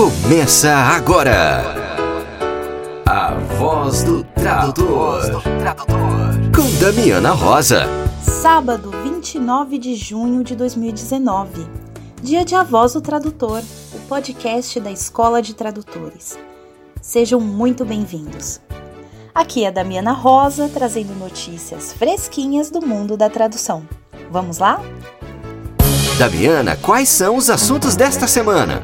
Começa agora. A voz do tradutor. Com Damiana Rosa. Sábado, 29 de junho de 2019. Dia de A Voz do Tradutor, o podcast da Escola de Tradutores. Sejam muito bem-vindos. Aqui é a Damiana Rosa trazendo notícias fresquinhas do mundo da tradução. Vamos lá? Damiana, quais são os assuntos desta semana?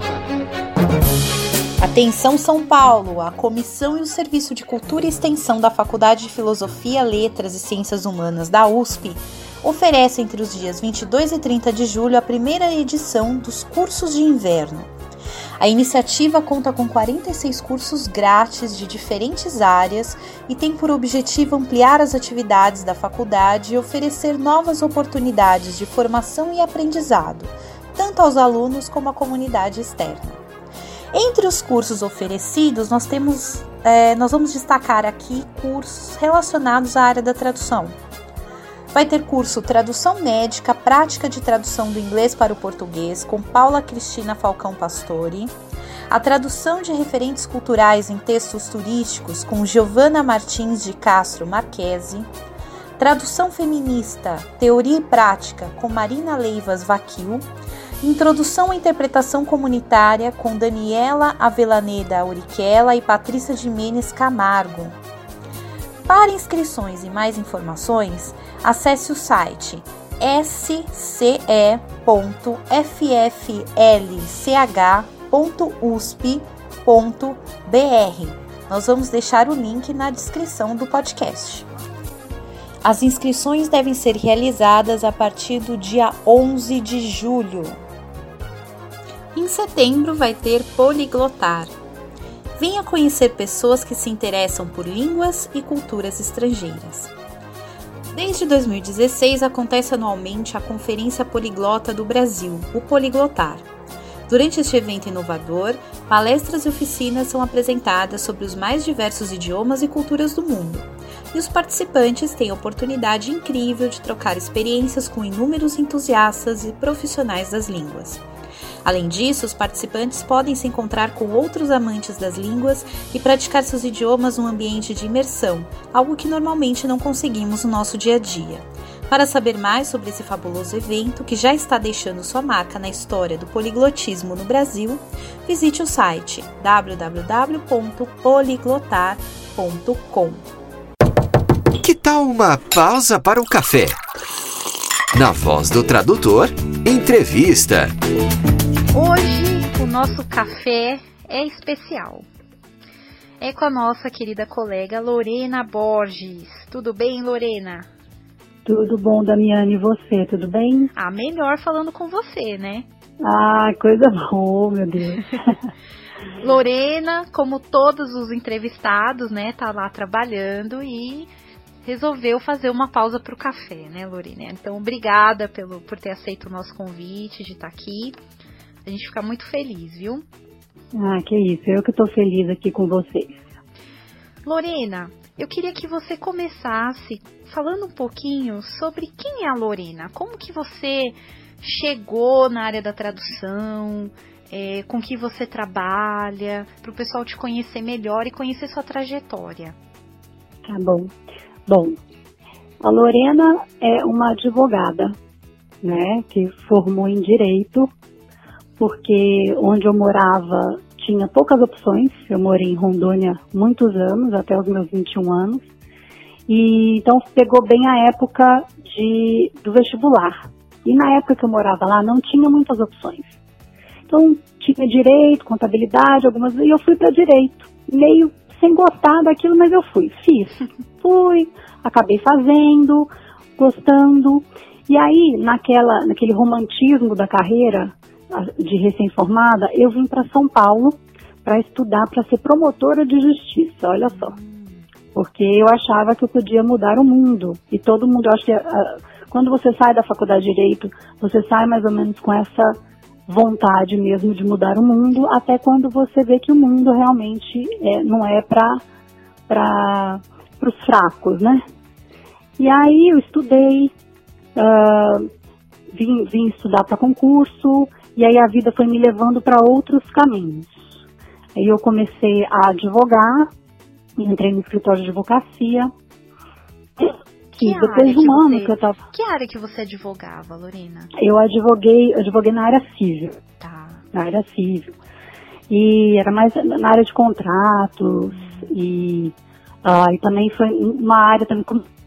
Atenção São Paulo! A Comissão e o Serviço de Cultura e Extensão da Faculdade de Filosofia, Letras e Ciências Humanas da USP oferece entre os dias 22 e 30 de julho a primeira edição dos cursos de inverno. A iniciativa conta com 46 cursos grátis de diferentes áreas e tem por objetivo ampliar as atividades da faculdade e oferecer novas oportunidades de formação e aprendizado, tanto aos alunos como à comunidade externa. Entre os cursos oferecidos, nós temos, é, nós vamos destacar aqui cursos relacionados à área da tradução. Vai ter curso Tradução Médica, Prática de Tradução do Inglês para o Português, com Paula Cristina Falcão Pastore. A tradução de referentes culturais em textos turísticos, com Giovanna Martins de Castro Marquesi. Tradução feminista, Teoria e Prática, com Marina Leivas Vaquil Introdução à Interpretação Comunitária com Daniela Avelaneda Auriquela e Patrícia de Menes Camargo. Para inscrições e mais informações, acesse o site sce.fflch.usp.br. Nós vamos deixar o link na descrição do podcast. As inscrições devem ser realizadas a partir do dia 11 de julho. Em setembro vai ter Poliglotar. Venha conhecer pessoas que se interessam por línguas e culturas estrangeiras. Desde 2016 acontece anualmente a Conferência Poliglota do Brasil, o Poliglotar. Durante este evento inovador, palestras e oficinas são apresentadas sobre os mais diversos idiomas e culturas do mundo. E os participantes têm a oportunidade incrível de trocar experiências com inúmeros entusiastas e profissionais das línguas. Além disso, os participantes podem se encontrar com outros amantes das línguas e praticar seus idiomas num ambiente de imersão, algo que normalmente não conseguimos no nosso dia a dia. Para saber mais sobre esse fabuloso evento que já está deixando sua marca na história do poliglotismo no Brasil, visite o site www.poliglotar.com. Que tal uma pausa para o café? Na voz do tradutor, entrevista. Hoje o nosso café é especial. É com a nossa querida colega Lorena Borges. Tudo bem, Lorena? Tudo bom, Damiane, e você, tudo bem? Ah, melhor falando com você, né? Ah, coisa boa, meu Deus. Lorena, como todos os entrevistados, né, tá lá trabalhando e resolveu fazer uma pausa para o café, né, Lorena? Então, obrigada pelo, por ter aceito o nosso convite de estar aqui. A gente fica muito feliz, viu? Ah, que isso. Eu que estou feliz aqui com vocês. Lorena, eu queria que você começasse falando um pouquinho sobre quem é a Lorena. Como que você chegou na área da tradução, é, com que você trabalha, para o pessoal te conhecer melhor e conhecer sua trajetória. Tá bom. Bom, a Lorena é uma advogada, né, que formou em direito porque onde eu morava tinha poucas opções. Eu morei em Rondônia muitos anos, até os meus 21 anos. E então pegou bem a época de, do vestibular. E na época que eu morava lá não tinha muitas opções. Então tinha direito, contabilidade, algumas e eu fui para direito, meio sem gostar daquilo, mas eu fui, fiz, fui, acabei fazendo, gostando. E aí naquela, naquele romantismo da carreira, de recém-formada, eu vim para São Paulo para estudar para ser promotora de justiça, olha só. Porque eu achava que eu podia mudar o mundo. E todo mundo, eu acho que uh, quando você sai da faculdade de Direito, você sai mais ou menos com essa vontade mesmo de mudar o mundo, até quando você vê que o mundo realmente é, não é para os fracos, né? E aí eu estudei, uh, vim, vim estudar para concurso, e aí a vida foi me levando para outros caminhos. Aí eu comecei a advogar, entrei no escritório de advocacia. Que e depois de um ano que eu tava. Que área que você advogava, Lorena? Eu advoguei, advoguei na área civil. Tá. Na área civil. E era mais na área de contratos e, uh, e também foi uma área também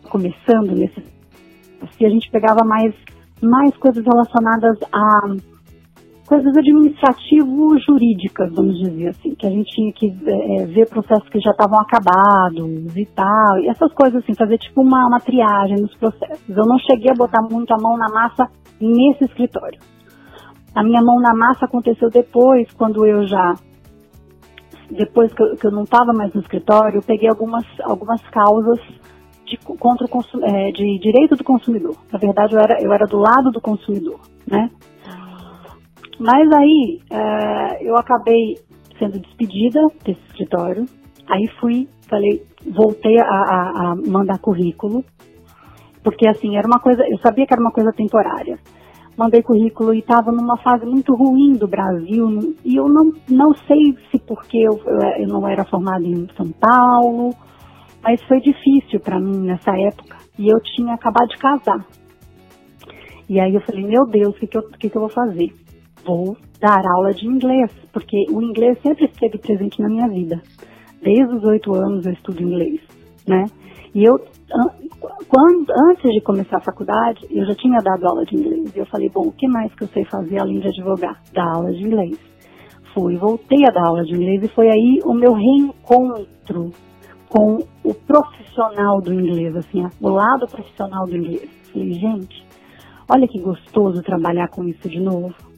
começando nesse. Assim, a gente pegava mais, mais coisas relacionadas a coisas administrativo-jurídicas, vamos dizer assim, que a gente tinha que é, ver processos que já estavam acabados e tal, e essas coisas assim, fazer tipo uma, uma triagem nos processos. Eu não cheguei a botar muito a mão na massa nesse escritório. A minha mão na massa aconteceu depois, quando eu já, depois que eu, que eu não estava mais no escritório, eu peguei algumas, algumas causas de, contra o, é, de direito do consumidor. Na verdade, eu era, eu era do lado do consumidor, né? Mas aí é, eu acabei sendo despedida desse escritório. Aí fui, falei, voltei a, a, a mandar currículo, porque assim, era uma coisa, eu sabia que era uma coisa temporária. Mandei currículo e estava numa fase muito ruim do Brasil, e eu não, não sei se porque eu, eu não era formada em São Paulo, mas foi difícil para mim nessa época. E eu tinha acabado de casar. E aí eu falei, meu Deus, o que, que, eu, que, que eu vou fazer? Vou dar aula de inglês, porque o inglês sempre esteve presente na minha vida. Desde os oito anos eu estudo inglês, né? E eu, quando, antes de começar a faculdade, eu já tinha dado aula de inglês. E eu falei, bom, o que mais que eu sei fazer além de advogar? Dar aula de inglês. Fui, voltei a dar aula de inglês e foi aí o meu reencontro com o profissional do inglês, assim, o lado profissional do inglês. Falei, gente, olha que gostoso trabalhar com isso de novo.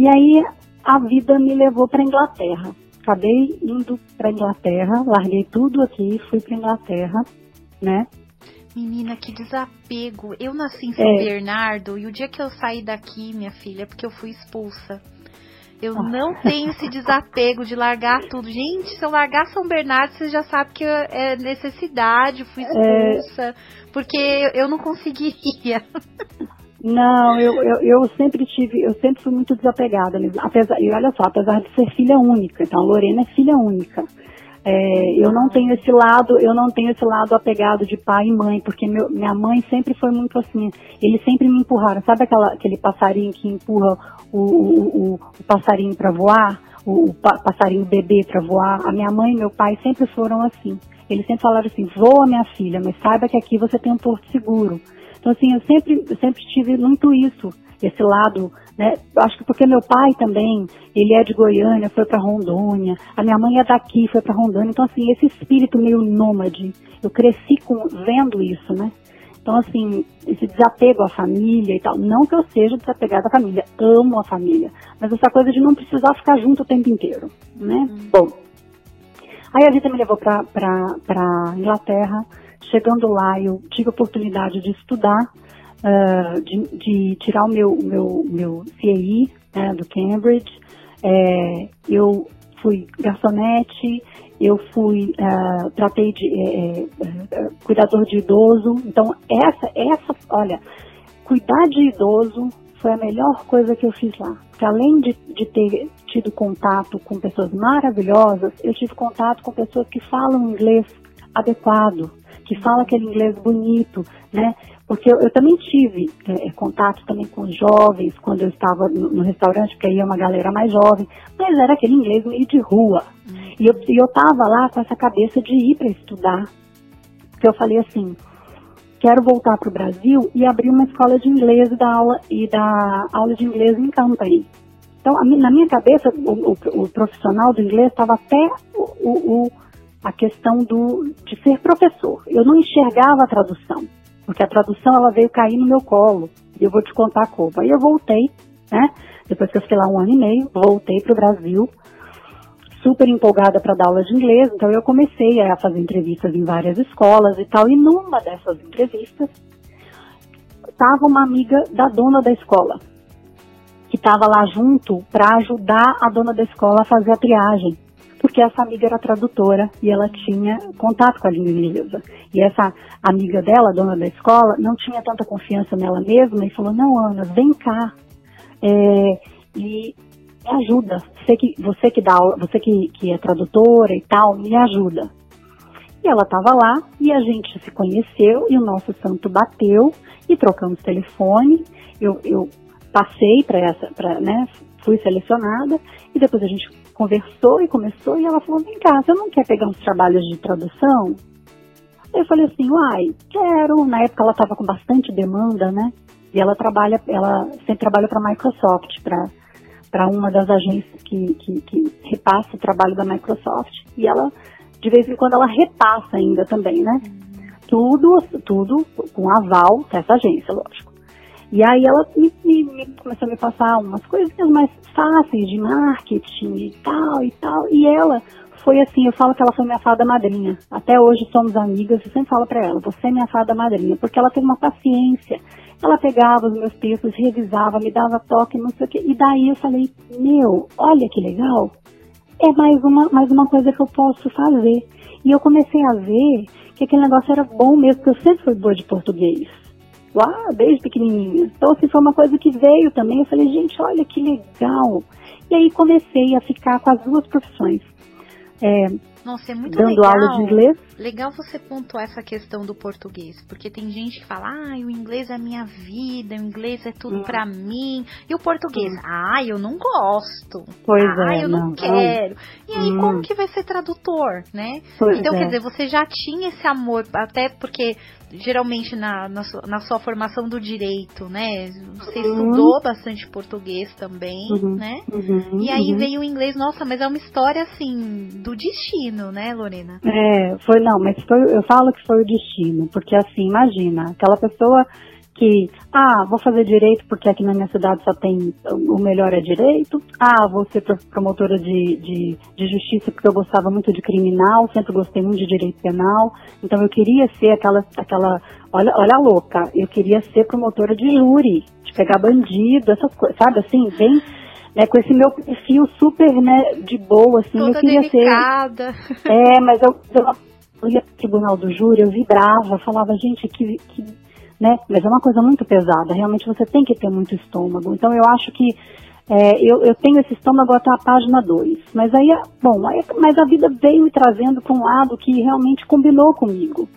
E aí a vida me levou para Inglaterra. Acabei indo para Inglaterra, larguei tudo aqui, fui para Inglaterra, né? Menina, que desapego. Eu nasci em São é. Bernardo e o dia que eu saí daqui, minha filha, é porque eu fui expulsa. Eu ah. não tenho esse desapego de largar tudo. Gente, se eu largar São Bernardo, você já sabe que é necessidade, fui é. expulsa, é... porque eu não conseguiria. Não, eu, eu, eu, sempre tive, eu sempre fui muito desapegada. Apesar, e olha só, apesar de ser filha única, então a Lorena é filha única. É, eu não tenho esse lado, eu não tenho esse lado apegado de pai e mãe, porque meu, minha mãe sempre foi muito assim. Eles sempre me empurraram. Sabe aquela, aquele passarinho que empurra o, o, o, o passarinho para voar, o, o passarinho bebê para voar? A minha mãe e meu pai sempre foram assim. Eles sempre falaram assim: voa minha filha, mas saiba que aqui você tem um porto seguro. Então, assim, eu sempre, eu sempre tive muito isso, esse lado, né? Acho que porque meu pai também, ele é de Goiânia, foi para Rondônia, a minha mãe é daqui, foi para Rondônia. Então, assim, esse espírito meio nômade, eu cresci com, vendo isso, né? Então, assim, esse desapego à família e tal. Não que eu seja desapegada à família, amo a família. Mas essa coisa de não precisar ficar junto o tempo inteiro, né? Hum. Bom, aí a vida me levou para Inglaterra. Chegando lá, eu tive a oportunidade de estudar, uh, de, de, tirar o meu, meu, meu CAI né, do Cambridge. É, eu fui garçonete, eu fui, uh, tratei de é, é, cuidador de idoso. Então, essa, essa, olha, cuidar de idoso foi a melhor coisa que eu fiz lá. Porque além de, de ter tido contato com pessoas maravilhosas, eu tive contato com pessoas que falam inglês adequado, que fala aquele inglês bonito, né? Porque eu, eu também tive é, é, contato também com jovens quando eu estava no, no, restaurante, porque aí é uma galera mais jovem, mas era aquele inglês meio de rua. E eu, e eu tava lá com essa cabeça de ir para estudar. Porque eu falei assim, quero voltar para o Brasil e abrir uma escola de inglês e dar aula, e dar aula de inglês em company. Então, a, na minha cabeça, o, o, o profissional do inglês estava até o, o a questão do, de ser professor. Eu não enxergava a tradução, porque a tradução ela veio cair no meu colo. E eu vou te contar como. Aí eu voltei, né? Depois que eu fiquei lá um ano e meio, voltei para o Brasil, super empolgada para dar aula de inglês. Então eu comecei a fazer entrevistas em várias escolas e tal. E numa dessas entrevistas, estava uma amiga da dona da escola, que estava lá junto para ajudar a dona da escola a fazer a triagem porque essa amiga era tradutora e ela tinha contato com a língua inglesa. E essa amiga dela, dona da escola, não tinha tanta confiança nela mesma e falou: Não, Ana, vem cá. É, e me ajuda. Você que, você que dá, você que, que é tradutora e tal, me ajuda. E ela estava lá e a gente se conheceu e o nosso santo bateu e trocamos telefone. Eu, eu passei para essa, pra, né, fui selecionada e depois a gente conversou e começou e ela falou, vem cá, você não quer pegar uns trabalhos de tradução? Eu falei assim, uai, quero. Na época ela estava com bastante demanda, né? E ela trabalha, ela sempre trabalha para a Microsoft, para uma das agências que, que, que repassa o trabalho da Microsoft. E ela, de vez em quando, ela repassa ainda também, né? Tudo, tudo com aval dessa agência, lógico. E aí ela me, me, me, começou a me passar umas coisinhas mais fáceis de marketing e tal e tal. E ela foi assim, eu falo que ela foi minha fada madrinha. Até hoje somos amigas, eu sempre falo para ela, você é minha fada madrinha, porque ela tem uma paciência. Ela pegava os meus textos, revisava, me dava toque, não sei o quê. E daí eu falei, meu, olha que legal. É mais uma, mais uma coisa que eu posso fazer. E eu comecei a ver que aquele negócio era bom mesmo, porque eu sempre fui boa de português. Lá, desde pequenininha. Então, assim, foi uma coisa que veio também. Eu falei, gente, olha que legal. E aí comecei a ficar com as duas profissões é, Nossa, é muito dando legal. aula de inglês. Legal você pontuar essa questão do português, porque tem gente que fala, ah, o inglês é a minha vida, o inglês é tudo hum. para mim. E o português, hum. ah, eu não gosto. Pois ah, é, eu não, não quero. E aí, hum. como que vai ser tradutor, né? Pois então, é. quer dizer, você já tinha esse amor, até porque geralmente na, na, sua, na sua formação do direito, né? Você uhum. estudou bastante português também, uhum. né? Uhum. E aí uhum. veio o inglês, nossa, mas é uma história assim do destino, né, Lorena? É, foi não, mas foi, eu falo que foi o destino, porque assim, imagina, aquela pessoa que, ah, vou fazer direito porque aqui na minha cidade só tem o melhor é direito, ah, vou ser promotora de, de, de justiça porque eu gostava muito de criminal, sempre gostei muito de direito penal, então eu queria ser aquela, aquela olha, olha a louca, eu queria ser promotora de júri, de pegar bandido, essas coisas, sabe assim, bem né, com esse meu perfil super, né, de boa, assim, Toda eu queria delicada. ser. É, mas eu, eu ia pro tribunal do júri, eu vibrava, falava, gente, que, que né? Mas é uma coisa muito pesada, realmente você tem que ter muito estômago. Então eu acho que é, eu, eu, tenho esse estômago até a página 2. Mas aí, bom, aí, mas a vida veio me trazendo para um lado que realmente combinou comigo.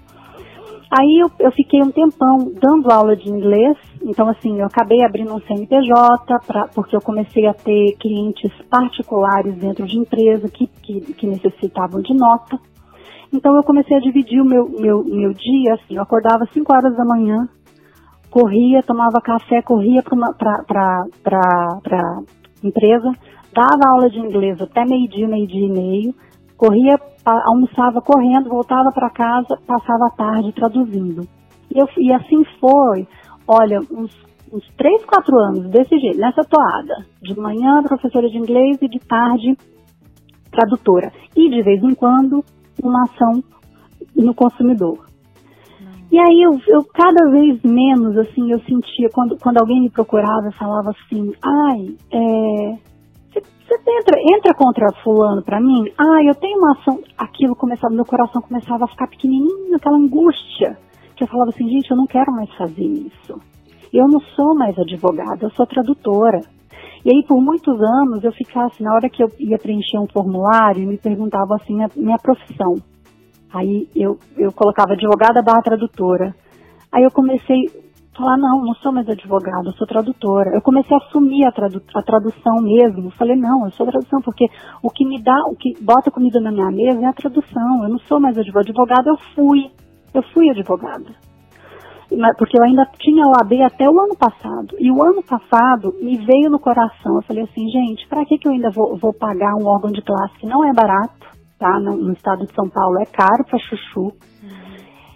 Aí eu, eu, fiquei um tempão dando aula de inglês, então assim, eu acabei abrindo um CNPJ, pra, porque eu comecei a ter clientes particulares dentro de empresa que, que, que necessitavam de nota. Então eu comecei a dividir o meu, meu, meu dia, assim, eu acordava às 5 horas da manhã, corria, tomava café, corria para a empresa, dava aula de inglês até meio-dia, meio-dia e meio, corria, almoçava correndo, voltava para casa, passava a tarde traduzindo. E, eu, e assim foi, olha, uns, uns 3, 4 anos desse jeito, nessa toada. De manhã, professora de inglês e de tarde, tradutora. E de vez em quando, uma ação no consumidor. E aí eu, eu, cada vez menos assim eu sentia quando, quando alguém me procurava falava assim, ai, é, você entra, entra contra fulano para mim? Ai, eu tenho uma ação. Aquilo começava, meu coração começava a ficar pequenininho, aquela angústia. Que eu falava assim, gente, eu não quero mais fazer isso. Eu não sou mais advogada, eu sou tradutora. E aí, por muitos anos, eu ficava assim, na hora que eu ia preencher um formulário, me perguntava assim, minha, minha profissão. Aí eu, eu colocava advogada barra tradutora. Aí eu comecei falar, não, não sou mais advogada, sou tradutora. Eu comecei a assumir a, tradu a tradução mesmo. Eu falei, não, eu sou tradução, porque o que me dá, o que bota comida na minha mesa é a tradução. Eu não sou mais advogada. Advogada eu fui. Eu fui advogada porque eu ainda tinha OAB até o ano passado. E o ano passado me veio no coração. Eu falei assim, gente, para que, que eu ainda vou, vou, pagar um órgão de classe que não é barato, tá? No, no estado de São Paulo é caro para chuchu.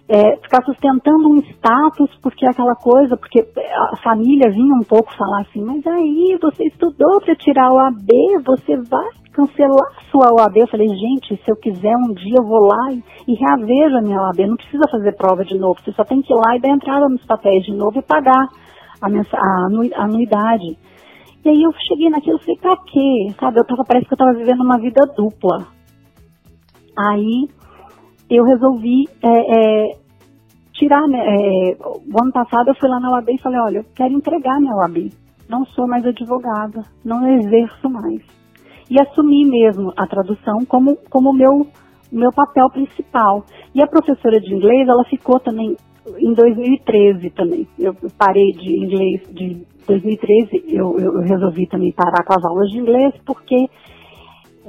É, ficar sustentando um status, porque é aquela coisa, porque a família vinha um pouco falar assim, mas aí você estudou para tirar o AB, você vai cancelar sua OAB. Eu falei, gente, se eu quiser um dia eu vou lá e, e reavejo a minha OAB, não precisa fazer prova de novo, você só tem que ir lá e dar entrada nos papéis de novo e pagar a, a anuidade. E aí eu cheguei naquilo e falei, pra quê? Sabe, eu tava, parece que eu tava vivendo uma vida dupla. Aí eu resolvi é, é, tirar, né, é, o ano passado eu fui lá na OAB e falei, olha, eu quero entregar minha OAB. não sou mais advogada, não exerço mais. E assumi mesmo a tradução como como meu meu papel principal. E a professora de inglês, ela ficou também em 2013 também. Eu parei de inglês de 2013, eu, eu resolvi também parar com as aulas de inglês porque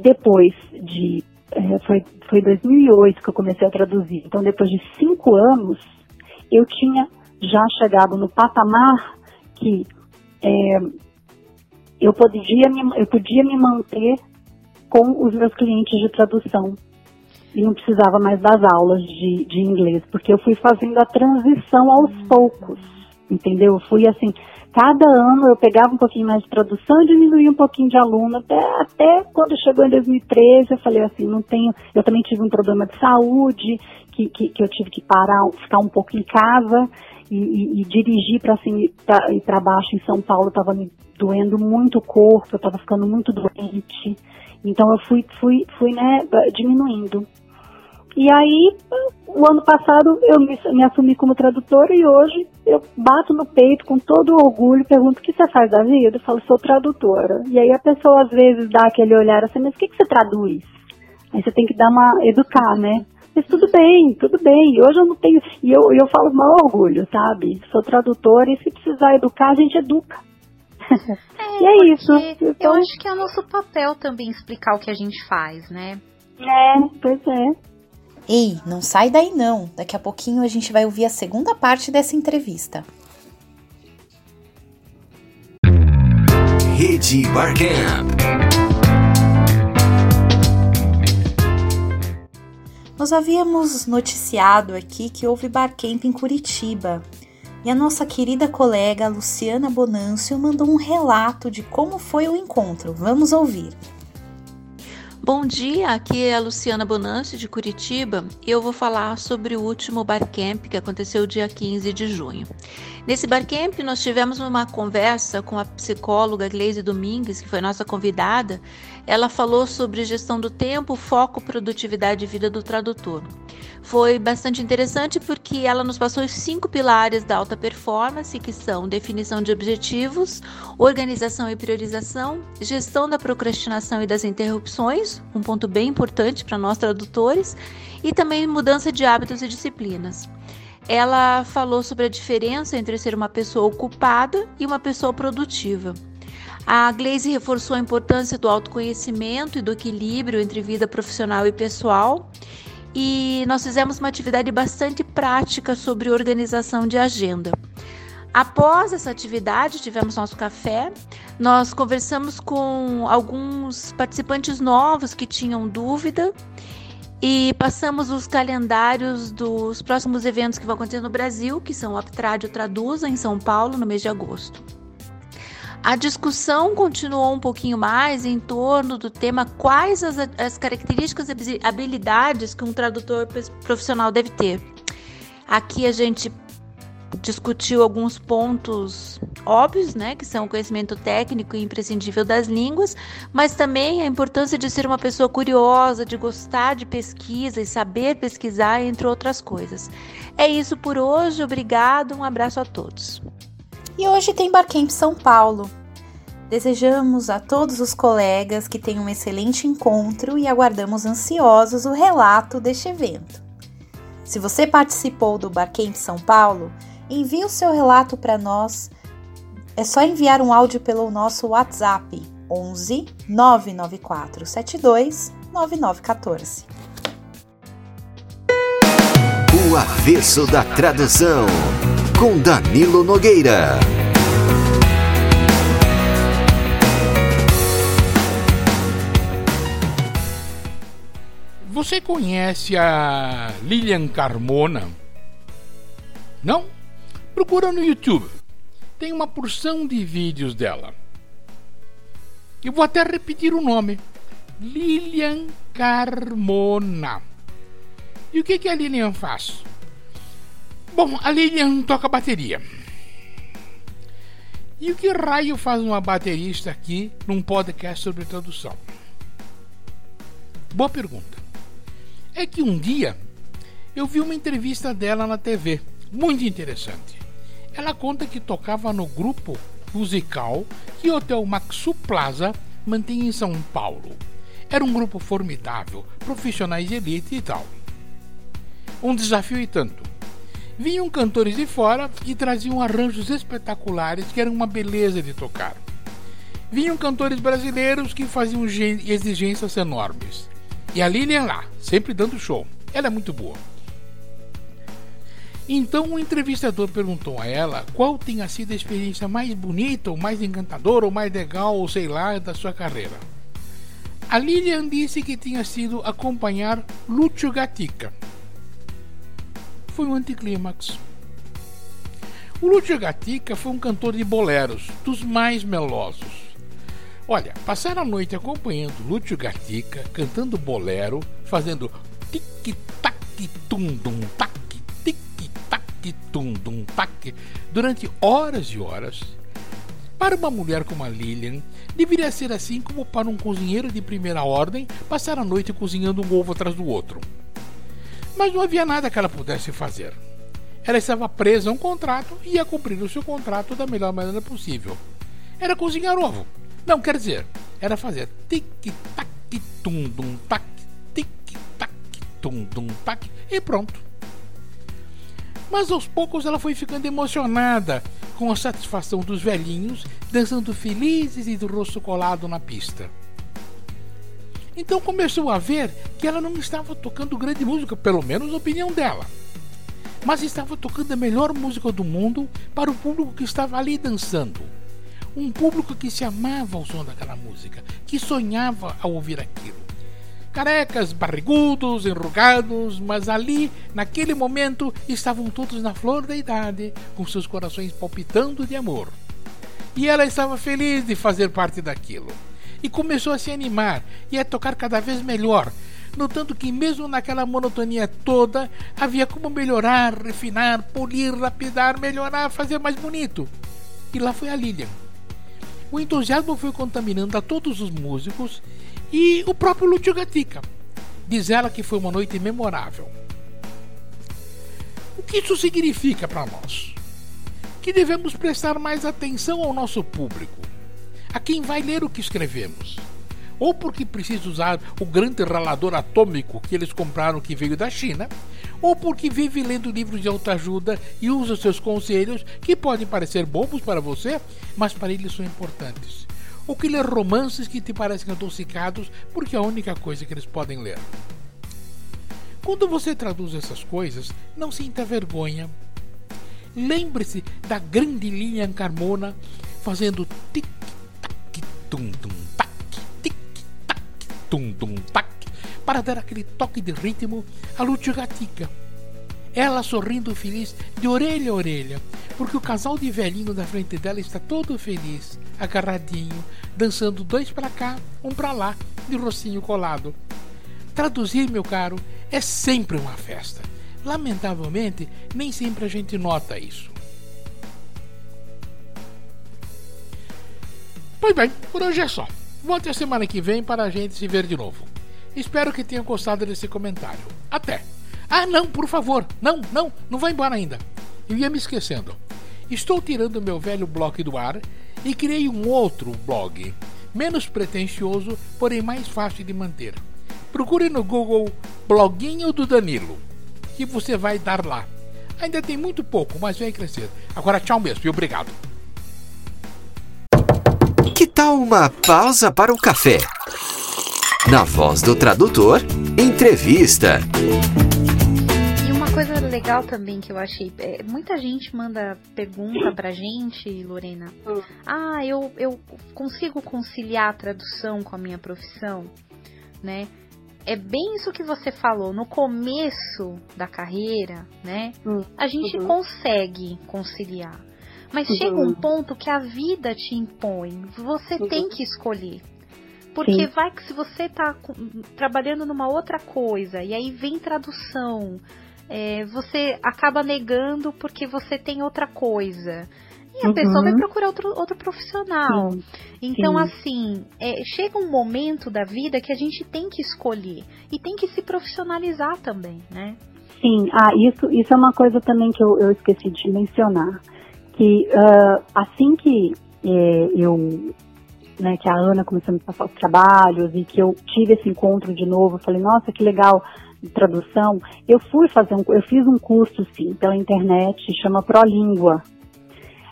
depois de é, foi foi 2008 que eu comecei a traduzir. Então depois de cinco anos eu tinha já chegado no patamar que é, eu podia me, eu podia me manter com os meus clientes de tradução e não precisava mais das aulas de, de inglês, porque eu fui fazendo a transição aos poucos, entendeu? Eu fui assim, cada ano eu pegava um pouquinho mais de tradução e diminuía um pouquinho de aluno, até, até quando chegou em 2013, eu falei assim, não tenho, eu também tive um problema de saúde, que, que, que eu tive que parar, ficar um pouco em casa, e, e, e dirigir para cima e para baixo em São Paulo estava me doendo muito o corpo, eu estava ficando muito doente. Então eu fui, fui, fui né, diminuindo. E aí, o ano passado eu me, me, assumi como tradutora e hoje eu bato no peito com todo orgulho, pergunto o que você faz da vida? Eu falo, sou tradutora. E aí a pessoa às vezes dá aquele olhar assim, mas o que, que você traduz? Aí você tem que dar uma, educar, né? Mas tudo bem, tudo bem. Hoje eu não tenho, e eu, eu falo com maior orgulho, sabe? Sou tradutora e se precisar educar, a gente educa. É, e é isso. Então... Eu acho que é o nosso papel também explicar o que a gente faz, né? É, pois é. Ei, não sai daí não. Daqui a pouquinho a gente vai ouvir a segunda parte dessa entrevista. Rede Barcamp. Nós havíamos noticiado aqui que houve Barcamp em Curitiba. E a nossa querida colega Luciana Bonâncio mandou um relato de como foi o encontro. Vamos ouvir. Bom dia, aqui é a Luciana Bonanci de Curitiba e eu vou falar sobre o último Barcamp que aconteceu dia 15 de junho. Nesse Barcamp nós tivemos uma conversa com a psicóloga Gleise Domingues, que foi nossa convidada. Ela falou sobre gestão do tempo, foco, produtividade e vida do tradutor. Foi bastante interessante porque ela nos passou os cinco pilares da alta performance, que são definição de objetivos, organização e priorização, gestão da procrastinação e das interrupções, um ponto bem importante para nós tradutores, e também mudança de hábitos e disciplinas. Ela falou sobre a diferença entre ser uma pessoa ocupada e uma pessoa produtiva. A Glaze reforçou a importância do autoconhecimento e do equilíbrio entre vida profissional e pessoal e nós fizemos uma atividade bastante prática sobre organização de agenda. Após essa atividade, tivemos nosso café, nós conversamos com alguns participantes novos que tinham dúvida e passamos os calendários dos próximos eventos que vão acontecer no Brasil, que são o Aptrádio Traduza em São Paulo no mês de agosto. A discussão continuou um pouquinho mais em torno do tema quais as, as características e habilidades que um tradutor profissional deve ter. Aqui a gente discutiu alguns pontos óbvios, né, que são o conhecimento técnico e imprescindível das línguas, mas também a importância de ser uma pessoa curiosa, de gostar de pesquisa e saber pesquisar, entre outras coisas. É isso por hoje, obrigado, um abraço a todos. E hoje tem Barcamp São Paulo. Desejamos a todos os colegas que tenham um excelente encontro e aguardamos ansiosos o relato deste evento. Se você participou do Barcamp São Paulo, envie o seu relato para nós. É só enviar um áudio pelo nosso WhatsApp 11 994 72 9914. O avesso da tradução com Danilo Nogueira. Você conhece a Lilian Carmona? Não? Procura no YouTube. Tem uma porção de vídeos dela. Eu vou até repetir o nome: Lilian Carmona. E o que, que a Lilian faz? Bom, a Lilian toca bateria. E o que raio faz uma baterista aqui num podcast sobre tradução? Boa pergunta. É que um dia eu vi uma entrevista dela na TV, muito interessante. Ela conta que tocava no grupo musical que o Hotel Maxu Plaza mantém em São Paulo. Era um grupo formidável, profissionais de elite e tal. Um desafio e tanto. Vinham cantores de fora e traziam arranjos espetaculares que eram uma beleza de tocar. Vinham cantores brasileiros que faziam exigências enormes. E a Lilian lá, sempre dando show. Ela é muito boa. Então o entrevistador perguntou a ela qual tinha sido a experiência mais bonita, ou mais encantadora, ou mais legal, ou sei lá, da sua carreira. A Lilian disse que tinha sido acompanhar Lúcio Gatica. Foi um anticlímax. O Lúcio Gatica foi um cantor de boleros, dos mais melosos. Olha, passar a noite acompanhando Lúcio Gatica, cantando bolero, fazendo tic-tac, tum-dum-tac, tum dum tac durante horas e horas. Para uma mulher como a Lilian, deveria ser assim como para um cozinheiro de primeira ordem passar a noite cozinhando um ovo atrás do outro. Mas não havia nada que ela pudesse fazer. Ela estava presa a um contrato e ia cumprir o seu contrato da melhor maneira possível. Era cozinhar ovo. Não, quer dizer, era fazer tic-tac, tum-dum-tac, tic-tac, tum-dum-tac e pronto. Mas aos poucos ela foi ficando emocionada com a satisfação dos velhinhos dançando felizes e do rosto colado na pista. Então começou a ver que ela não estava tocando grande música, pelo menos na opinião dela, mas estava tocando a melhor música do mundo para o público que estava ali dançando. Um público que se amava ao som daquela música, que sonhava ao ouvir aquilo carecas, barrigudos, enrugados, mas ali, naquele momento, estavam todos na flor da idade, com seus corações palpitando de amor. E ela estava feliz de fazer parte daquilo. E começou a se animar e a tocar cada vez melhor, notando que, mesmo naquela monotonia toda, havia como melhorar, refinar, polir, lapidar, melhorar, fazer mais bonito. E lá foi a Lilian. O entusiasmo foi contaminando a todos os músicos e o próprio Lúcio Gatica. Diz ela que foi uma noite memorável. O que isso significa para nós? Que devemos prestar mais atenção ao nosso público, a quem vai ler o que escrevemos. Ou porque precisa usar o grande ralador atômico que eles compraram que veio da China, ou porque vive lendo livros de autoajuda e usa seus conselhos que podem parecer bobos para você, mas para eles são importantes ou que lê romances que te parecem adocicados porque é a única coisa que eles podem ler. Quando você traduz essas coisas, não sinta vergonha. Lembre-se da grande linha Carmona fazendo tic-tac, tum-tum-tac, tic-tac, tum-tum-tac, para dar aquele toque de ritmo à Lúcia Gatica. Ela sorrindo feliz de orelha a orelha, porque o casal de velhinho na frente dela está todo feliz, agarradinho, dançando dois para cá, um para lá, de rocinho colado. Traduzir, meu caro, é sempre uma festa. Lamentavelmente, nem sempre a gente nota isso. Pois bem, por hoje é só. Volte a semana que vem para a gente se ver de novo. Espero que tenham gostado desse comentário. Até! Ah, não, por favor, não, não, não vai embora ainda. Eu ia me esquecendo. Estou tirando meu velho blog do ar e criei um outro blog, menos pretensioso, porém mais fácil de manter. Procure no Google Bloguinho do Danilo, que você vai dar lá. Ainda tem muito pouco, mas vai crescer. Agora tchau mesmo e obrigado. Que tal uma pausa para o café? Na voz do tradutor, entrevista legal também que eu achei, é, muita gente manda pergunta pra gente, Lorena. Hum. Ah, eu, eu consigo conciliar a tradução com a minha profissão, né? É bem isso que você falou. No começo da carreira, né? Hum. A gente uhum. consegue conciliar. Mas uhum. chega um ponto que a vida te impõe. Você uhum. tem que escolher. Porque Sim. vai que se você está trabalhando numa outra coisa e aí vem tradução, é, você acaba negando porque você tem outra coisa. E a uhum. pessoa vai procurar outro, outro profissional. Sim. Então, Sim. assim, é, chega um momento da vida que a gente tem que escolher. E tem que se profissionalizar também, né? Sim, ah, isso, isso é uma coisa também que eu, eu esqueci de mencionar. Que uh, assim que é, eu né, que a Ana começou a me passar os trabalhos e que eu tive esse encontro de novo, eu falei, nossa, que legal de tradução. Eu fui fazer um, eu fiz um curso sim pela internet, chama Prolíngua.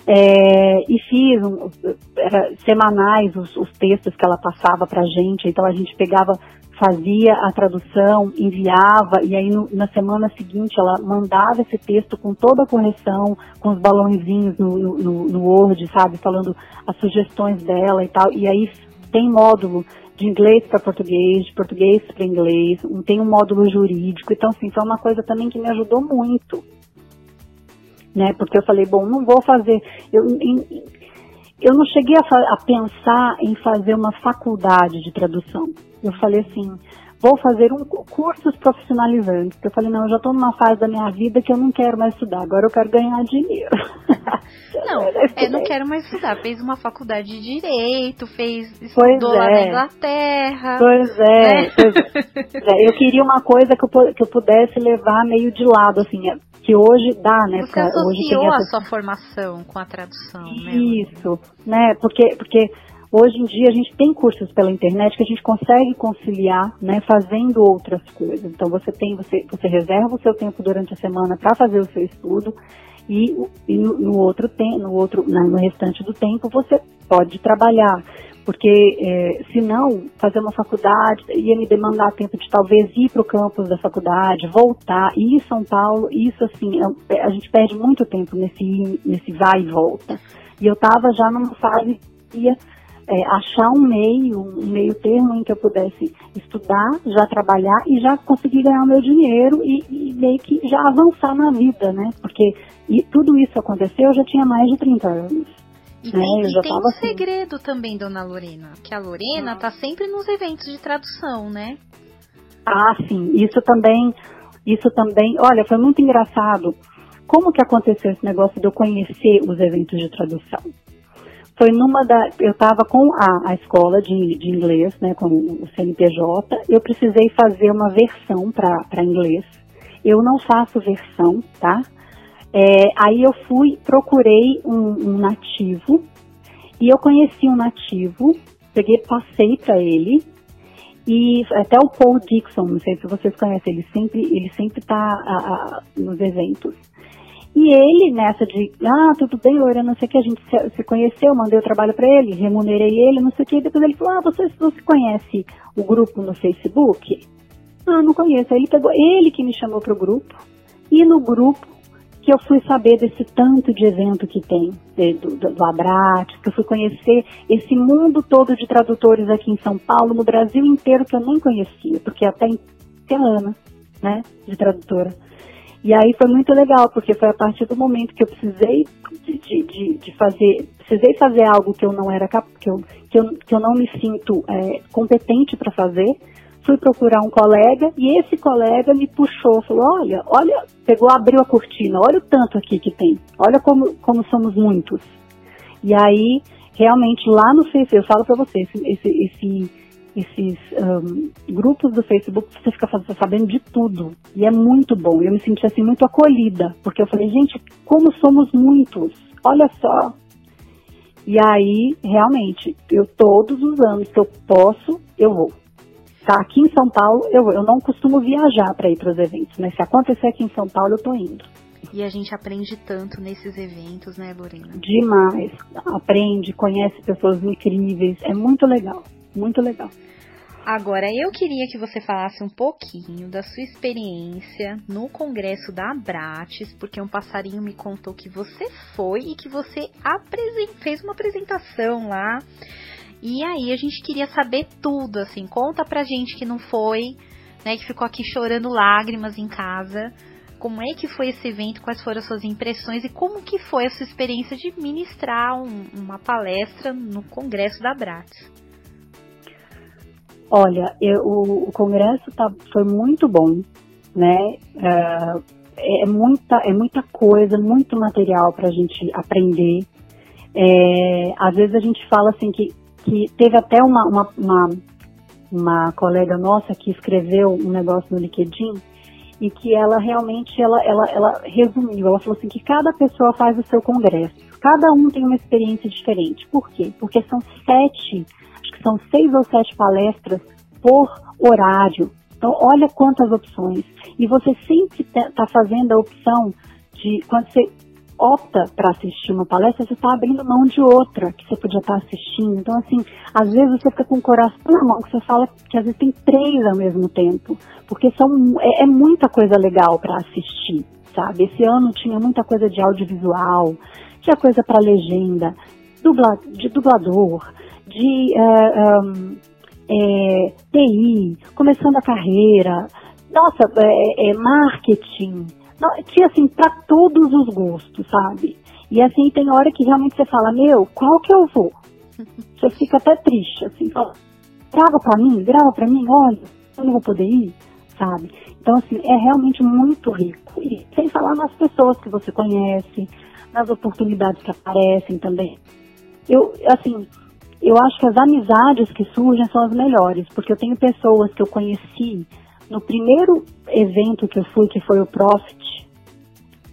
É, e fiz um, era, semanais os, os textos que ela passava para gente, então a gente pegava fazia a tradução, enviava, e aí no, na semana seguinte ela mandava esse texto com toda a correção, com os balãozinhos no, no, no Word, sabe, falando as sugestões dela e tal, e aí tem módulo de inglês para português, de português para inglês, tem um módulo jurídico, então assim, foi uma coisa também que me ajudou muito, né, porque eu falei, bom, não vou fazer, eu, eu não cheguei a, a, pensar em fazer uma faculdade de tradução. Eu falei assim, vou fazer um cursos profissionalizantes. Eu falei, não, eu já estou numa fase da minha vida que eu não quero mais estudar, agora eu quero ganhar dinheiro. Não, é, não quero mais estudar. Fez uma faculdade de direito, fez estudou é. lá na Inglaterra. Pois é, né? pois é. Eu queria uma coisa que eu, que eu pudesse levar meio de lado, assim, é, que hoje dá, né? Você associou hoje tem essa... a sua formação com a tradução, né? Isso, né? Porque, porque hoje em dia a gente tem cursos pela internet que a gente consegue conciliar, né? Fazendo outras coisas. Então você tem, você, você reserva o seu tempo durante a semana para fazer o seu estudo e, e no, outro tempo, no outro, no restante do tempo você pode trabalhar porque é, se não, fazer uma faculdade ia me demandar tempo de talvez ir para o campus da faculdade, voltar, ir em São Paulo, isso assim, é, a gente perde muito tempo nesse, nesse vai e volta. E eu estava já numa fase que ia é, achar um meio, um meio termo em que eu pudesse estudar, já trabalhar e já conseguir ganhar o meu dinheiro e, e meio que já avançar na vida, né? Porque e tudo isso aconteceu, eu já tinha mais de 30 anos. E tem, é, e tem um assim. segredo também, dona Lorena, que a Lorena está sempre nos eventos de tradução, né? Ah, sim. Isso também, isso também. Olha, foi muito engraçado. Como que aconteceu esse negócio de eu conhecer os eventos de tradução? Foi numa da. Eu estava com a, a escola de, de inglês, né, com o CNPJ. Eu precisei fazer uma versão para inglês. Eu não faço versão, tá? É, aí eu fui, procurei um, um, nativo e eu conheci um nativo, peguei, passei para ele e até o Paul Dixon, não sei se vocês conhecem, ele sempre ele sempre está nos eventos. E ele, nessa de, ah, tudo bem, Lorena, não sei o que, a gente se, se conheceu, mandei o trabalho para ele, remunerei ele, não sei o que, depois ele falou, ah, você, você conhece o grupo no Facebook? Ah, não conheço. Aí ele pegou, ele que me chamou para o grupo, e no grupo que eu fui saber desse tanto de evento que tem, do, do, do Abrates, que eu fui conhecer esse mundo todo de tradutores aqui em São Paulo, no Brasil inteiro, que eu nem conhecia, porque até tem Ana, né, de tradutora. E aí foi muito legal, porque foi a partir do momento que eu precisei de, de, de fazer, precisei fazer algo que eu não era que eu, que eu, que eu não me sinto é, competente para fazer, fui procurar um colega e esse colega me puxou, falou, olha, olha, pegou, abriu a cortina, olha o tanto aqui que tem, olha como, como somos muitos. E aí, realmente, lá no Facebook, eu falo para vocês, esse, esse, esses um, grupos do Facebook, você fica sabendo de tudo. E é muito bom. Eu me senti assim muito acolhida, porque eu falei, gente, como somos muitos. Olha só. E aí, realmente, eu todos os anos que eu posso, eu vou tá aqui em São Paulo, eu, eu não costumo viajar para ir para os eventos, mas se acontecer aqui em São Paulo, eu tô indo. E a gente aprende tanto nesses eventos, né, Lorena? Demais. Aprende, conhece pessoas incríveis. É muito legal, muito legal. Agora, eu queria que você falasse um pouquinho da sua experiência no congresso da Abrates, porque um passarinho me contou que você foi e que você fez uma apresentação lá e aí a gente queria saber tudo, assim, conta pra gente que não foi, né, que ficou aqui chorando lágrimas em casa. Como é que foi esse evento? Quais foram as suas impressões e como que foi a sua experiência de ministrar um, uma palestra no congresso da Bratis? Olha, eu, o, o, congresso tá, foi muito bom, né? Uh, é muita, é muita coisa, muito material para a gente aprender. É, às vezes a gente fala assim que que teve até uma, uma, uma, uma colega nossa que escreveu um negócio no LinkedIn e que ela realmente ela, ela, ela resumiu, ela falou assim que cada pessoa faz o seu congresso. Cada um tem uma experiência diferente. Por quê? Porque são sete, acho que são seis ou sete palestras por horário. Então, olha quantas opções. E você sempre está fazendo a opção de, quando você opta para assistir uma palestra, você está abrindo mão de outra que você podia estar tá assistindo. Então, assim, às vezes você fica com o coração na mão, que você fala que às vezes tem três ao mesmo tempo, porque são, é, é muita coisa legal para assistir, sabe? Esse ano tinha muita coisa de audiovisual, tinha coisa para legenda, dubla, de dublador, de uh, um, é, TI, começando a carreira, nossa, é, é marketing, tinha assim para todos os gostos, sabe? E assim tem hora que realmente você fala, meu, qual que eu vou? Você fica até triste, assim, fala, grava para mim, grava para mim, olha, eu não vou poder ir, sabe? Então assim, é realmente muito rico. E sem falar nas pessoas que você conhece, nas oportunidades que aparecem também. Eu, assim, eu acho que as amizades que surgem são as melhores, porque eu tenho pessoas que eu conheci no primeiro evento que eu fui, que foi o Profit,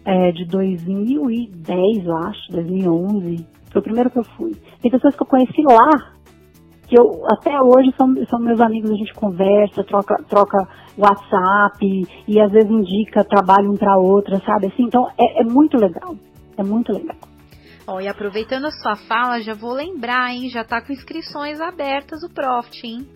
é, de 2010, eu acho, 2011, foi o primeiro que eu fui. Tem pessoas que eu conheci lá, que eu até hoje são, são meus amigos, a gente conversa, troca, troca WhatsApp e às vezes indica trabalho um para outra, sabe? Assim, então é, é muito legal, é muito legal. Ó, e aproveitando a sua fala, já vou lembrar, hein? Já tá com inscrições abertas o Profit, hein?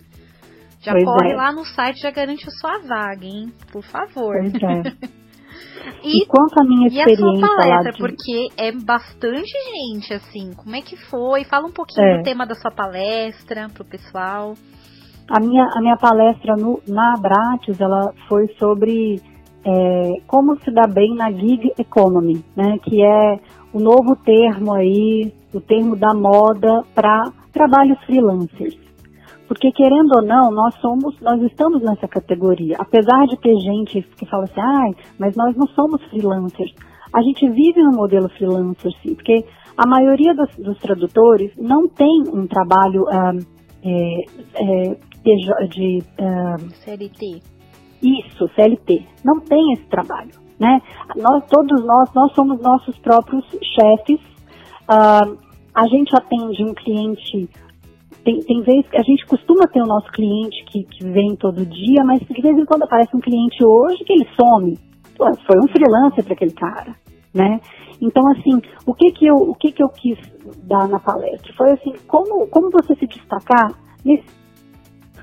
Já pois corre é. lá no site, já garante a sua vaga, hein? Por favor. Pois é. e, e quanto à minha experiência e a sua palestra, de... porque é bastante gente, assim. Como é que foi? Fala um pouquinho é. do tema da sua palestra pro pessoal. A minha, a minha palestra no, na Abrates, ela foi sobre é, como se dar bem na gig economy, né? Que é o novo termo aí, o termo da moda para trabalhos freelancers. Porque querendo ou não, nós somos, nós estamos nessa categoria. Apesar de ter gente que fala assim, ai, mas nós não somos freelancers. A gente vive no modelo freelancer, sim, porque a maioria dos, dos tradutores não tem um trabalho ah, é, é, de, de ah, CLT. Isso, CLT. Não tem esse trabalho, né? Nós, todos nós, nós somos nossos próprios chefes. Uh, a gente atende um cliente tem, tem vezes que a gente costuma ter o nosso cliente que, que vem todo dia, mas de vez em quando aparece um cliente hoje que ele some. Pô, foi um freelancer para aquele cara, né? Então, assim, o que que eu, o que que eu quis dar na palestra? Foi assim, como, como você se destacar nesse...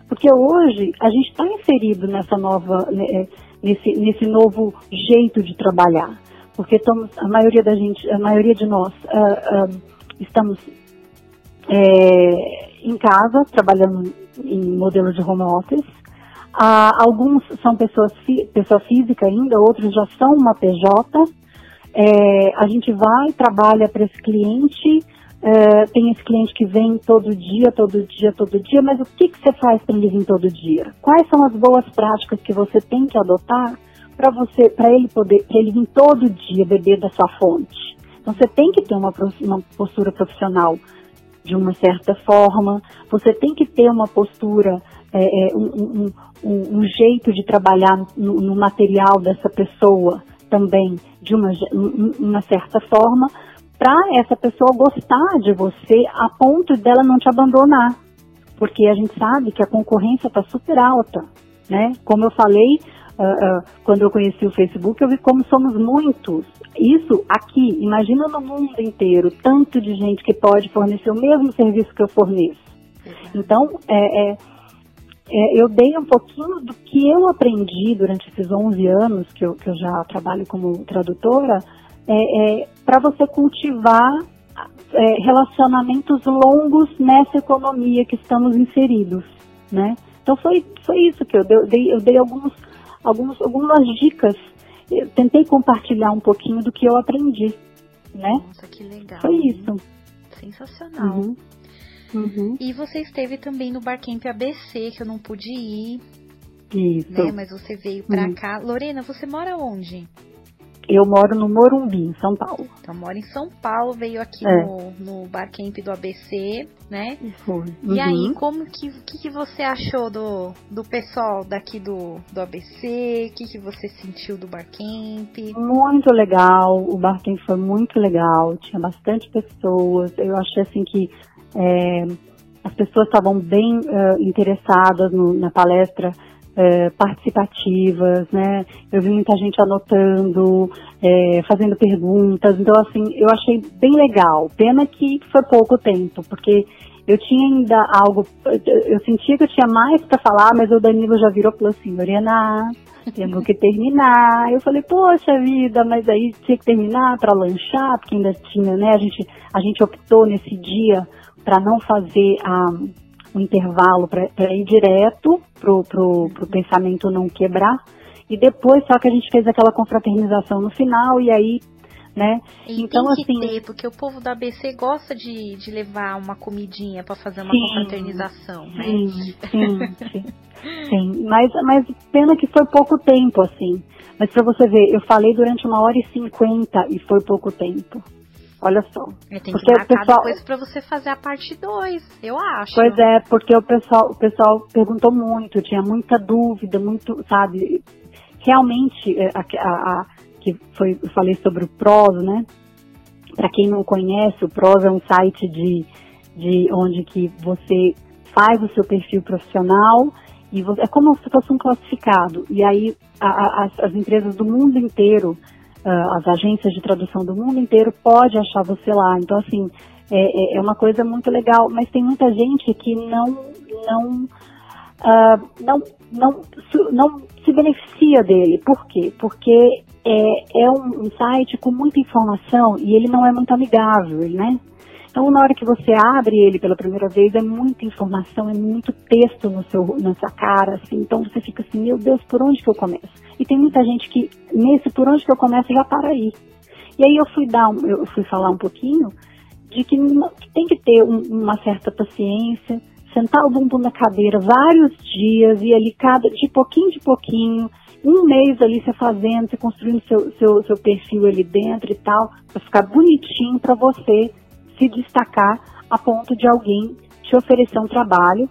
Porque hoje a gente está inserido nessa nova, né, é, nesse, nesse novo jeito de trabalhar. Porque estamos, a maioria da gente, a maioria de nós uh, uh, estamos é, em casa, trabalhando em modelo de home office. Ah, alguns são pessoas pessoa física ainda, outros já são uma PJ. É, a gente vai, trabalha para esse cliente, é, tem esse cliente que vem todo dia, todo dia, todo dia, mas o que, que você faz para ele vir todo dia? Quais são as boas práticas que você tem que adotar para você, para ele poder, para ele vir todo dia beber da sua fonte? Então você tem que ter uma, uma postura profissional de uma certa forma, você tem que ter uma postura, é, é um, um, um, jeito de trabalhar no, no, material dessa pessoa também de uma, uma certa forma, para essa pessoa gostar de você a ponto dela não te abandonar. Porque a gente sabe que a concorrência está super alta, né? Como eu falei, uh, uh, quando eu conheci o Facebook, eu vi como somos muitos. Isso aqui, imagina no mundo inteiro, tanto de gente que pode fornecer o mesmo serviço que eu forneço. Então, é, é, é, eu dei um pouquinho do que eu aprendi durante esses 11 anos que eu, que eu já trabalho como tradutora, é, é para você cultivar é, relacionamentos longos nessa economia que estamos inseridos, né? Então foi, foi isso que eu dei, eu dei alguns alguns, algumas dicas. Eu tentei compartilhar um pouquinho do que eu aprendi, né? Nossa, que legal. Foi isso. Sensacional. Uhum. Uhum. E você esteve também no Barcamp ABC, que eu não pude ir. Isso. Né? Mas você veio pra uhum. cá. Lorena, você mora onde? Eu moro no Morumbi, em São Paulo. Então mora em São Paulo, veio aqui é. no, no Barcamp do ABC, né? Foi. Uhum. E aí, como que, que, que você achou do, do pessoal daqui do, do ABC? O que, que você sentiu do Barcamp? Muito legal, o Barcamp foi muito legal, tinha bastante pessoas. Eu achei assim que é, as pessoas estavam bem uh, interessadas no, na palestra é, participativas, né? Eu vi muita gente anotando, é, fazendo perguntas, então assim, eu achei bem legal. Pena que foi pouco tempo, porque eu tinha ainda algo, eu sentia que eu tinha mais para falar, mas o Danilo já virou falou assim, Lorena, temos que terminar. Eu falei, poxa vida, mas aí tinha que terminar para lanchar, porque ainda tinha, né? A gente, a gente optou nesse dia para não fazer a um intervalo para ir direto pro, pro, pro pensamento não quebrar. E depois só que a gente fez aquela confraternização no final e aí né? E então tem que assim, ter, porque o povo da ABC gosta de, de levar uma comidinha para fazer uma sim, confraternização, né? Sim, sim, sim, sim. Mas, mas pena que foi pouco tempo, assim. Mas para você ver, eu falei durante uma hora e cinquenta e foi pouco tempo. Olha só. É, tem porque que marcar pessoal... depois para você fazer a parte 2, eu acho. Pois é, porque o pessoal, o pessoal perguntou muito, tinha muita dúvida, muito, sabe? Realmente, é, a, a, a que foi, eu falei sobre o Pros, né? Para quem não conhece, o Pros é um site de, de onde que você faz o seu perfil profissional e você, é como se fosse um classificado. E aí a, as, as empresas do mundo inteiro uh, as agências de tradução do mundo inteiro pode achar você lá. Então, assim, é, é, é uma coisa muito legal, mas tem muita gente que não, não, uh, não, não, não se beneficia dele. Por quê? Porque é, é um, um, site com muita informação e ele não é muito amigável, né? Então, na hora que você abre ele pela primeira vez, é muita informação, é muito texto no seu, na sua cara, assim. Então, você fica assim, meu Deus, por onde que eu começo? E tem muita gente que, nesse por onde que eu começo, já para aí. E aí eu fui dar, eu fui falar um pouquinho de que, que tem que ter um, uma certa paciência, sentar o bumbum na cadeira vários dias e ali cada, de pouquinho de pouquinho, um mês ali você fazendo, você construindo seu, seu, seu perfil ali dentro e tal, para ficar bonitinho para você se destacar a ponto de alguém te oferecer um trabalho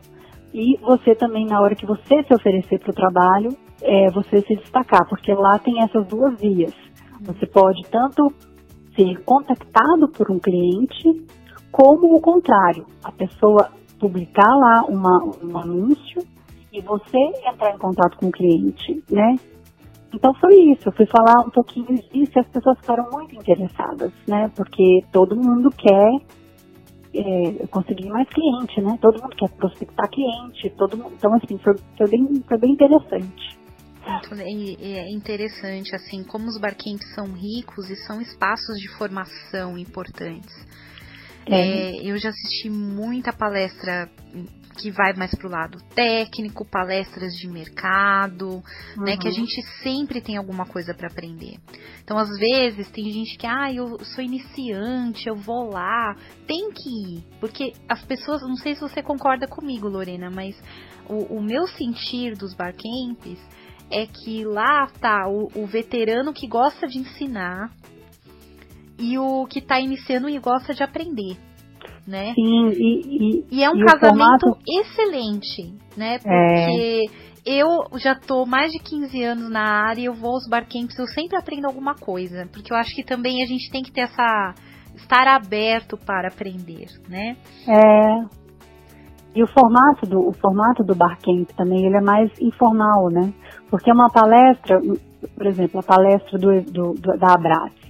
e você também, na hora que você se oferecer para o trabalho, é, você se destacar, porque lá tem essas duas vias. Você pode tanto ser contactado por um cliente, como o contrário, a pessoa publicar lá uma, um anúncio e você entrar em contato com o cliente, né? Então foi isso, eu fui falar um pouquinho disso e as pessoas ficaram muito interessadas, né? Porque todo mundo quer é, conseguir mais cliente, né? Todo mundo quer prospectar cliente, todo mundo, então assim, foi, foi, bem, foi bem interessante. É interessante, assim, como os barquinhos são ricos e são espaços de formação importantes. É. É, eu já assisti muita palestra que vai mais pro lado técnico, palestras de mercado, uhum. né, que a uhum. gente sempre tem alguma coisa para aprender. Então, às vezes tem gente que, ah, eu sou iniciante, eu vou lá, tem que ir, porque as pessoas, não sei se você concorda comigo, Lorena, mas o, o meu sentir dos barcamps é que lá tá o, o veterano que gosta de ensinar e o que está iniciando e gosta de aprender né? Sim, e, e, e é um e casamento formato... excelente, né? É. Porque é... eu já tô mais de 15 anos na área e eu vou aos barcamps, eu sempre aprendo alguma coisa, porque eu acho que também a gente tem que ter essa estar aberto para aprender, né? É. E o formato do o formato do barcamp também, ele é mais informal, né? Porque é uma palestra, por exemplo, a palestra do, do, do da Abrace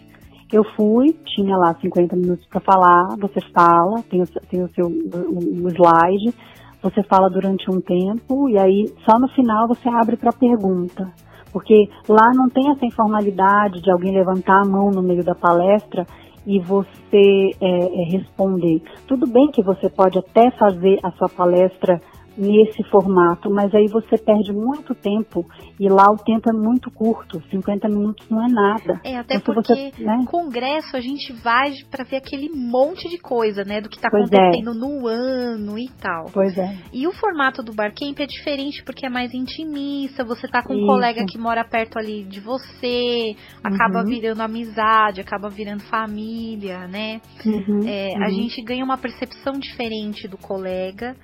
eu fui, tinha lá 50 minutos para falar, você fala, tem o, tem o seu o, o slide, você fala durante um tempo e aí só no final você abre para pergunta. Porque lá não tem essa informalidade de alguém levantar a mão no meio da palestra e você é, é, responder. Tudo bem que você pode até fazer a sua palestra nesse formato, mas aí você perde muito tempo e lá o tempo é muito curto, 50 minutos não é nada. É, até então, porque você, né? congresso a gente vai para ver aquele monte de coisa, né, do que está é. acontecendo é. no ano e tal. Pois é. E o formato do Barcamp é diferente porque é mais intimista, você tá com Isso. um colega que mora perto ali de você, acaba uhum. virando amizade, acaba virando família, né? Uhum, é, uhum. A gente ganha uma percepção diferente do colega.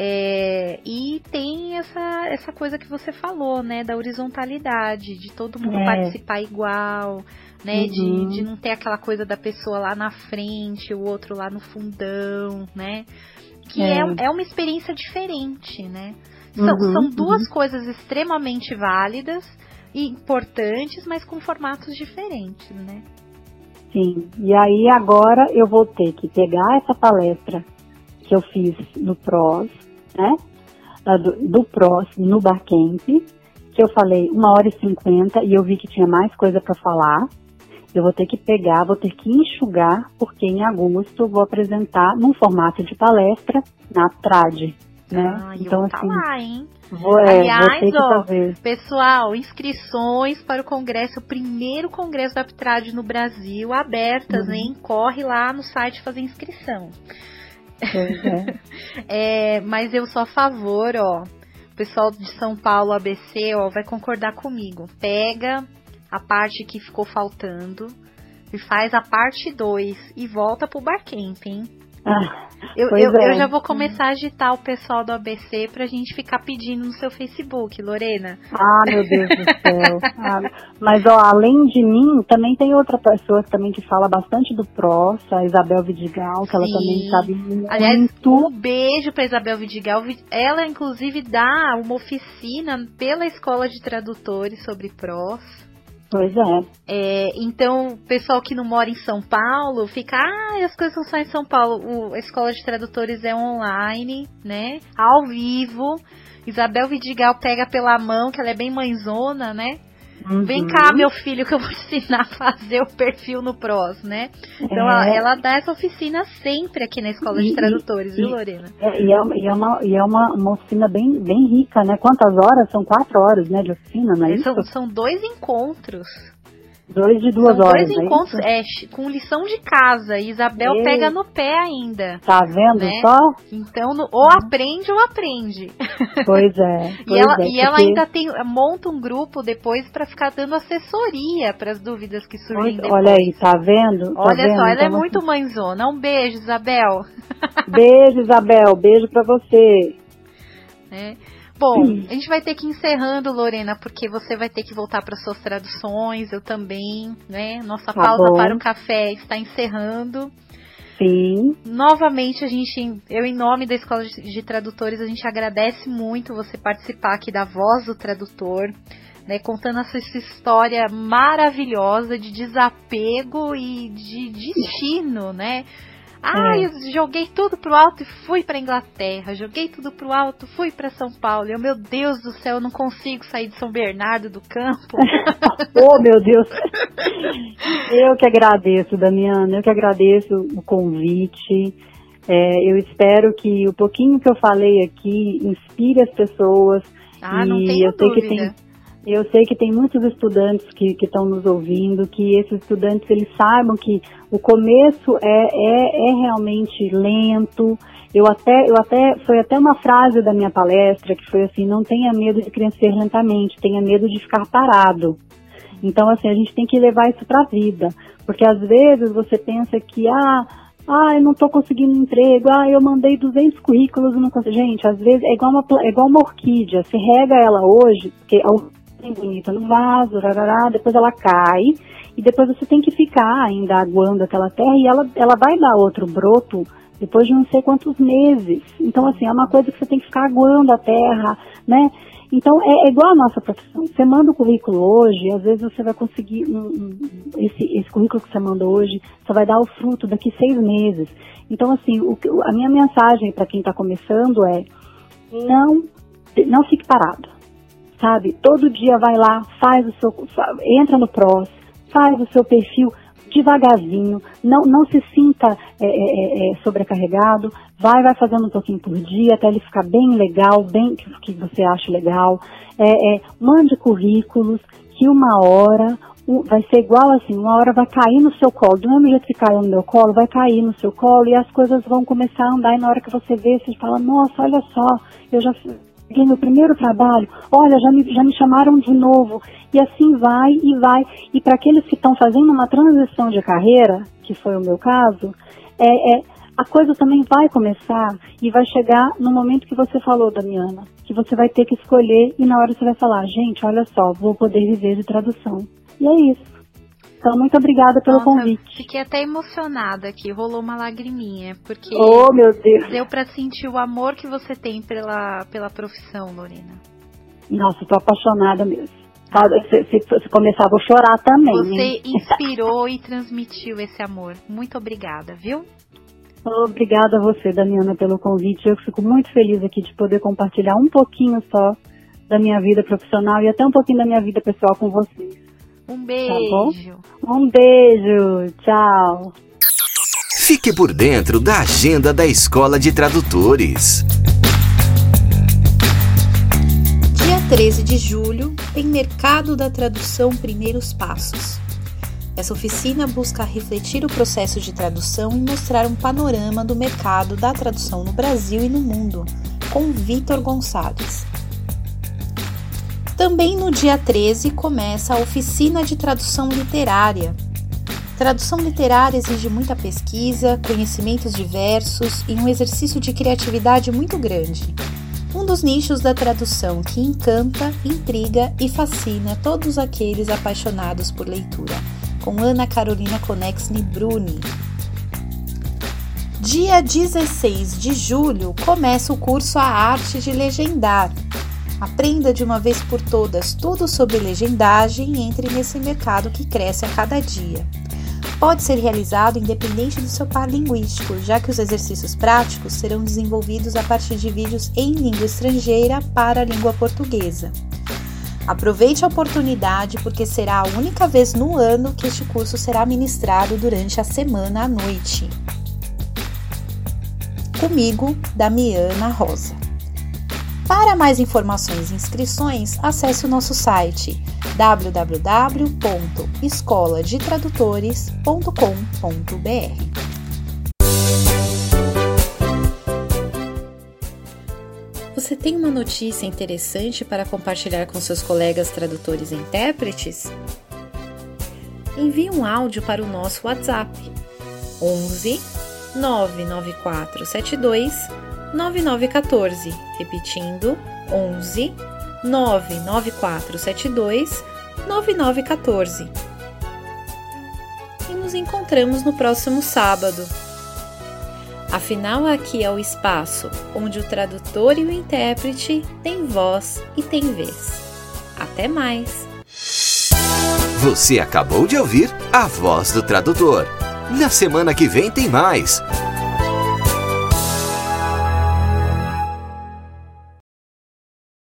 É, e tem essa, essa coisa que você falou, né, da horizontalidade, de todo mundo é. participar igual, né, uhum. de, de não ter aquela coisa da pessoa lá na frente, o outro lá no fundão, né, que é, é, é uma experiência diferente, né. São, uhum, são duas uhum. coisas extremamente válidas e importantes, mas com formatos diferentes, né. Sim, e aí agora eu vou ter que pegar essa palestra que eu fiz no PROS, né? Do, do PROS no Barcamp, que eu falei uma hora e cinquenta e eu vi que tinha mais coisa para falar. Eu vou ter que pegar, vou ter que enxugar, porque em agosto eu vou apresentar num formato de palestra na TRAD, né? Ah, então, assim, lá, hein? Vou, é, Aliás, ó, pessoal, inscrições para o congresso, o primeiro congresso da Aptrad no Brasil, abertas, uhum. hein? Corre lá no site fazer inscrição. É. é, mas eu sou a favor, ó. O pessoal de São Paulo, ABC, ó, vai concordar comigo. Pega a parte que ficou faltando e faz a parte 2 e volta pro Barcamp, hein? Ah, eu, eu, é. eu, já vou começar a agitar o pessoal do ABC pra gente ficar pedindo no seu Facebook, Lorena. Ah, meu Deus do céu. Ah, mas, ó, além de mim, também tem outra pessoa também que fala bastante do PROS, a Isabel Vidigal, que Sim. ela também sabe muito. Aliás, um beijo pra Isabel Vidigal. Ela, inclusive, dá uma oficina pela Escola de Tradutores sobre PROS. Pois é. é. Então, pessoal que não mora em São Paulo fica, ah, as coisas são só em São Paulo. O, a escola de tradutores é online, né? Ao vivo. Isabel Vidigal pega pela mão, que ela é bem mãezona, né? Uhum. Vem cá, meu filho, que eu vou ensinar a fazer o perfil no PROS, né? Então, é. ela, dá essa oficina sempre aqui na Escola de Tradutores, e, viu, Lorena? É, e é, e é, uma, e é uma, uma oficina bem, bem rica, né? Quantas horas? São quatro horas, né, de oficina, não é são, são dois encontros. Dois de duas São horas. Dois é encontros, é, com lição de casa. E Isabel e... pega no pé ainda. Tá vendo né? só? Então, no, ou aprende ou aprende. Pois é. Pois e ela, é, e ela ainda tem, monta um grupo depois para ficar dando assessoria para as dúvidas que surgem depois. Olha aí, tá vendo? Tá olha vendo? só, ela então, é muito mãezona. Um beijo, Isabel. Beijo, Isabel. Beijo para você. É. Bom, a gente vai ter que ir encerrando, Lorena, porque você vai ter que voltar para suas traduções, eu também, né? Nossa tá pausa para o café está encerrando. Sim. Novamente, a gente, eu em nome da Escola de Tradutores, a gente agradece muito você participar aqui da Voz do Tradutor, né, contando essa, essa história maravilhosa de desapego e de destino, né? Ah, é. eu joguei tudo pro alto e fui para Inglaterra. Joguei tudo pro alto, fui para São Paulo. Eu, meu Deus do céu, eu não consigo sair de São Bernardo do Campo. oh, meu Deus. Eu que agradeço, Damiana. Eu que agradeço o convite. É, eu espero que o pouquinho que eu falei aqui inspire as pessoas. Ah, e eu sei dúvida. que tem eu sei que tem muitos estudantes que estão nos ouvindo, que esses estudantes eles saibam que o começo é, é, é realmente lento. Eu até, eu até, foi até uma frase da minha palestra que foi assim, não tenha medo de crescer lentamente, tenha medo de ficar parado. Então, assim, a gente tem que levar isso para a vida, porque às vezes você pensa que, ah, ah, eu não estou conseguindo emprego, ah, eu mandei 200 currículos e não consigo. Gente, às vezes é igual uma, é igual uma orquídea, você rega ela hoje, porque a bem bonita no vaso, rarará, depois ela cai e depois você tem que ficar ainda aguando aquela terra e ela, ela vai dar outro broto depois de não sei quantos meses. Então, assim, é uma coisa que você tem que ficar aguando a terra, né? Então, é, é igual a nossa profissão. Você manda o currículo hoje, às vezes você vai conseguir, um, um, esse, esse currículo que você mandou hoje, só vai dar o fruto daqui seis meses. Então, assim, o, a minha mensagem para quem está começando é, não, não fique parado sabe? Todo dia vai lá, faz o seu, entra no PROS, faz o seu perfil, devagarzinho, não, não se sinta é, é, é, é, sobrecarregado, vai, vai fazendo um pouquinho por dia até ele ficar bem legal, bem que, que você acha legal. É, é, mande currículos, que uma hora vai ser igual assim, uma hora vai cair no seu colo, do mesmo jeito que caiu no meu colo, vai cair no seu colo e as coisas vão começar a andar e na hora que você vê, você fala, nossa, olha só, eu já peguei meu primeiro trabalho, olha, já me, já me chamaram de novo, e assim vai e vai. E para aqueles que estão fazendo uma transição de carreira, que foi o meu caso, é, é, a coisa também vai começar e vai chegar no momento que você falou, Damiana, que você vai ter que escolher e na hora você vai falar, gente, olha só, vou poder viver de tradução. E é isso. Então, muito obrigada pelo Nossa, convite. Fiquei até emocionada aqui, rolou uma lagriminha, porque oh, meu Deus. deu para sentir o amor que você tem pela, pela profissão, Lorena. Nossa, tô apaixonada mesmo. Se, se, se começar, vou chorar também. Você hein? inspirou e transmitiu esse amor. Muito obrigada, viu? Obrigada a você, Damiana, pelo convite. Eu fico muito feliz aqui de poder compartilhar um pouquinho só da minha vida profissional e até um pouquinho da minha vida pessoal com vocês. Um beijo. Tá um beijo. Tchau. Fique por dentro da agenda da Escola de Tradutores. Dia 13 de julho tem Mercado da Tradução Primeiros Passos. Essa oficina busca refletir o processo de tradução e mostrar um panorama do mercado da tradução no Brasil e no mundo, com Vitor Gonçalves. Também no dia 13 começa a oficina de tradução literária. Tradução literária exige muita pesquisa, conhecimentos diversos e um exercício de criatividade muito grande. Um dos nichos da tradução que encanta, intriga e fascina todos aqueles apaixonados por leitura, com Ana Carolina Conexni Bruni. Dia 16 de julho começa o curso A Arte de Legendar, Aprenda de uma vez por todas tudo sobre legendagem e entre nesse mercado que cresce a cada dia. Pode ser realizado independente do seu par linguístico, já que os exercícios práticos serão desenvolvidos a partir de vídeos em língua estrangeira para a língua portuguesa. Aproveite a oportunidade porque será a única vez no ano que este curso será ministrado durante a semana à noite. Comigo, Damiana Rosa. Para mais informações e inscrições, acesse o nosso site www.escoladetradutores.com.br. Você tem uma notícia interessante para compartilhar com seus colegas tradutores e intérpretes? Envie um áudio para o nosso WhatsApp 11 99472 9914, repetindo 11 99472 9914. E nos encontramos no próximo sábado. Afinal, aqui é o espaço onde o tradutor e o intérprete têm voz e têm vez. Até mais! Você acabou de ouvir a voz do tradutor. Na semana que vem tem mais.